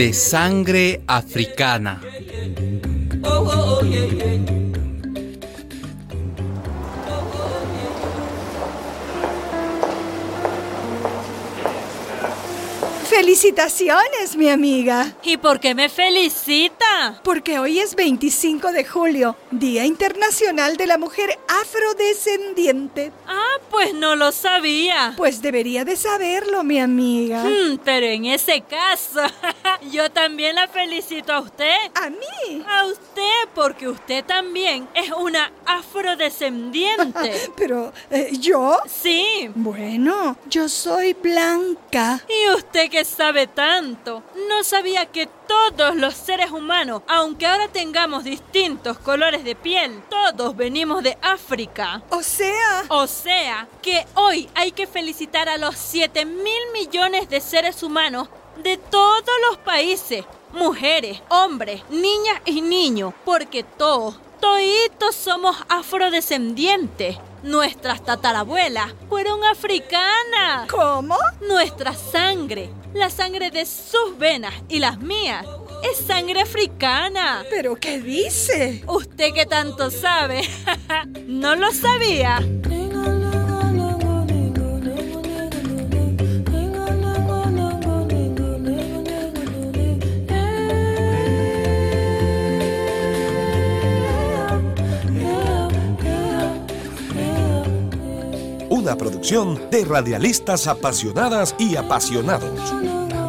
de sangre africana. Felicitaciones, mi amiga. ¿Y por qué me felicita? Porque hoy es 25 de julio, Día Internacional de la Mujer Afrodescendiente. Ah, pues no lo sabía. Pues debería de saberlo, mi amiga. Hmm, pero en ese caso, yo también la felicito a usted. ¿A mí? A usted, porque usted también es una afrodescendiente. pero, eh, ¿yo? Sí. Bueno, yo soy blanca. ¿Y usted qué sabe tanto? No sabía que todos los seres humanos, aunque ahora tengamos distintos colores de piel, todos venimos de África. O sea... O sea, que hoy hay que felicitar a los 7 mil millones de seres humanos de todos los países, mujeres, hombres, niñas y niños, porque todos, todos somos afrodescendientes. Nuestras tatarabuelas fueron africanas. ¿Cómo? Nuestra sangre, la sangre de sus venas y las mías, es sangre africana. ¿Pero qué dice? Usted que tanto sabe, ¿no lo sabía? Una producción de radialistas apasionadas y apasionados.